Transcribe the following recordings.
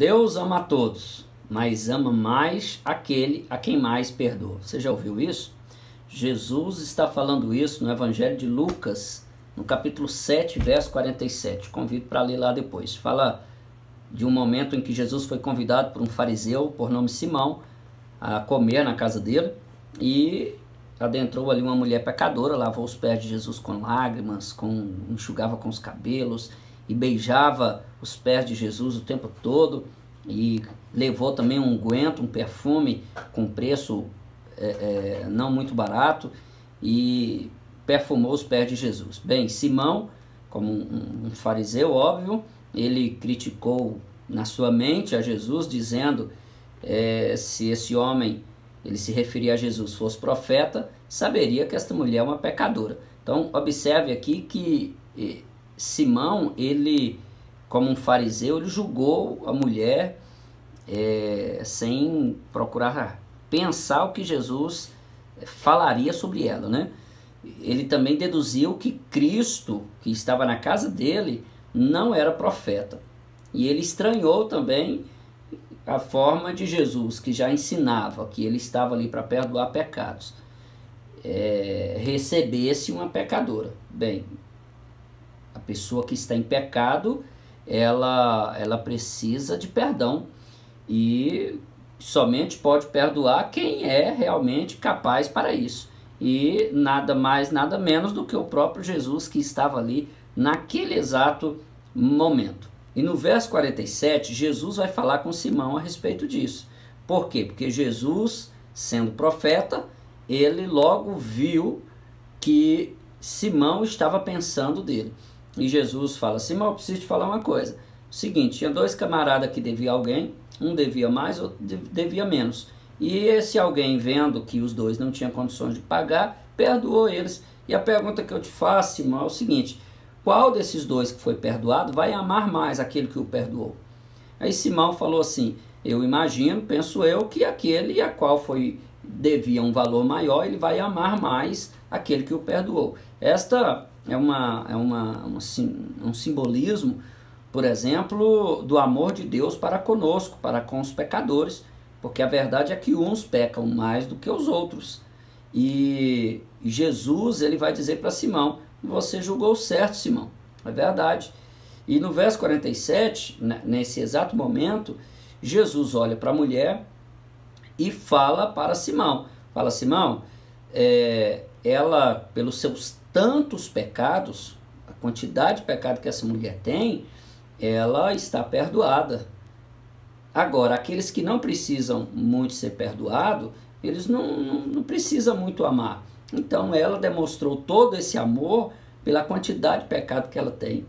Deus ama a todos, mas ama mais aquele a quem mais perdoa. Você já ouviu isso? Jesus está falando isso no Evangelho de Lucas, no capítulo 7, verso 47. Convido para ler lá depois. Fala de um momento em que Jesus foi convidado por um fariseu por nome Simão a comer na casa dele e adentrou ali uma mulher pecadora, lavou os pés de Jesus com lágrimas, com enxugava com os cabelos e beijava os pés de Jesus o tempo todo e levou também um unguento, um perfume com preço é, é, não muito barato e perfumou os pés de Jesus. Bem, Simão, como um, um fariseu óbvio, ele criticou na sua mente a Jesus, dizendo é, se esse homem, ele se referia a Jesus, fosse profeta, saberia que esta mulher é uma pecadora. Então, observe aqui que Simão, ele, como um fariseu, ele julgou a mulher é, sem procurar pensar o que Jesus falaria sobre ela, né? Ele também deduziu que Cristo, que estava na casa dele, não era profeta. E ele estranhou também a forma de Jesus, que já ensinava que ele estava ali para perdoar pecados, é, recebesse uma pecadora. Bem, a pessoa que está em pecado, ela, ela precisa de perdão e somente pode perdoar quem é realmente capaz para isso. E nada mais, nada menos do que o próprio Jesus que estava ali naquele exato momento. E no verso 47, Jesus vai falar com Simão a respeito disso. Por quê? Porque Jesus, sendo profeta, ele logo viu que Simão estava pensando dele. E Jesus fala: Simão, eu preciso te falar uma coisa. O seguinte: tinha dois camaradas que deviam alguém, um devia mais, outro devia menos. E esse alguém, vendo que os dois não tinham condições de pagar, perdoou eles. E a pergunta que eu te faço, Simão, é o seguinte: qual desses dois que foi perdoado vai amar mais aquele que o perdoou? Aí Simão falou assim: Eu imagino, penso eu, que aquele a qual foi devia um valor maior, ele vai amar mais aquele que o perdoou. Esta é, uma, é uma, uma um simbolismo, por exemplo, do amor de Deus para conosco, para com os pecadores, porque a verdade é que uns pecam mais do que os outros. E Jesus ele vai dizer para Simão: você julgou certo, Simão. É verdade. E no verso 47, nesse exato momento, Jesus olha para a mulher e fala para Simão: Fala, Simão, é, ela, pelos seus tantos pecados, a quantidade de pecado que essa mulher tem, ela está perdoada. Agora, aqueles que não precisam muito ser perdoados, eles não, não, não precisam muito amar. Então ela demonstrou todo esse amor pela quantidade de pecado que ela tem.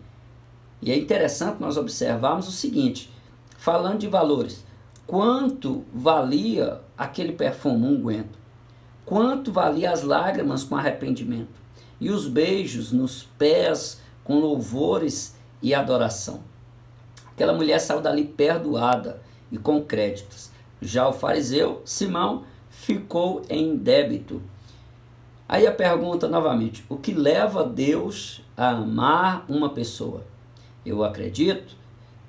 E é interessante nós observarmos o seguinte, falando de valores, quanto valia aquele perfume unguento? Quanto valia as lágrimas com arrependimento? E os beijos nos pés com louvores e adoração? Aquela mulher saiu dali perdoada e com créditos. Já o fariseu, Simão, ficou em débito Aí a pergunta novamente: o que leva Deus a amar uma pessoa? Eu acredito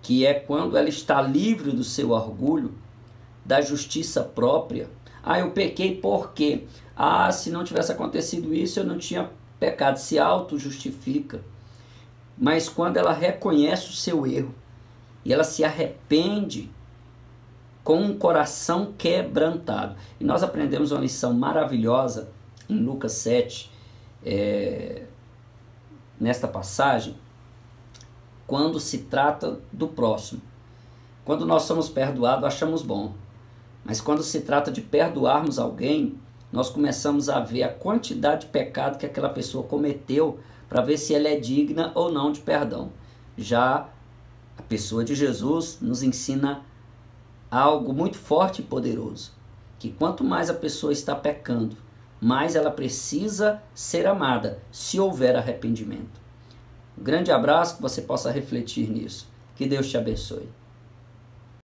que é quando ela está livre do seu orgulho, da justiça própria. Ah, eu pequei por quê? Ah, se não tivesse acontecido isso, eu não tinha pecado. Se auto-justifica. Mas quando ela reconhece o seu erro e ela se arrepende com um coração quebrantado. E nós aprendemos uma lição maravilhosa em Lucas 7, é, nesta passagem, quando se trata do próximo. Quando nós somos perdoados, achamos bom. Mas quando se trata de perdoarmos alguém, nós começamos a ver a quantidade de pecado que aquela pessoa cometeu para ver se ela é digna ou não de perdão. Já a pessoa de Jesus nos ensina algo muito forte e poderoso, que quanto mais a pessoa está pecando, mas ela precisa ser amada se houver arrependimento. Um grande abraço, que você possa refletir nisso. Que Deus te abençoe.